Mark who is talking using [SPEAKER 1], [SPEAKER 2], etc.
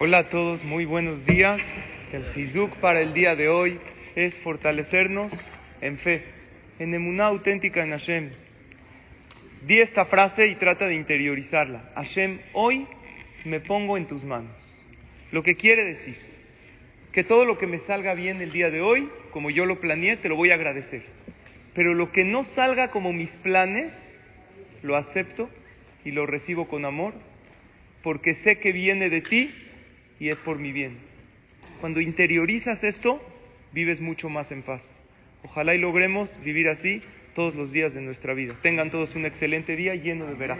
[SPEAKER 1] Hola a todos, muy buenos días. El Hizuk para el día de hoy es fortalecernos en fe, en emuná auténtica en Hashem. Di esta frase y trata de interiorizarla. Hashem, hoy me pongo en tus manos. Lo que quiere decir que todo lo que me salga bien el día de hoy, como yo lo planeé, te lo voy a agradecer. Pero lo que no salga como mis planes, lo acepto y lo recibo con amor, porque sé que viene de ti y es por mi bien. Cuando interiorizas esto, vives mucho más en paz. Ojalá y logremos vivir así todos los días de nuestra vida. Tengan todos un excelente día lleno de veras.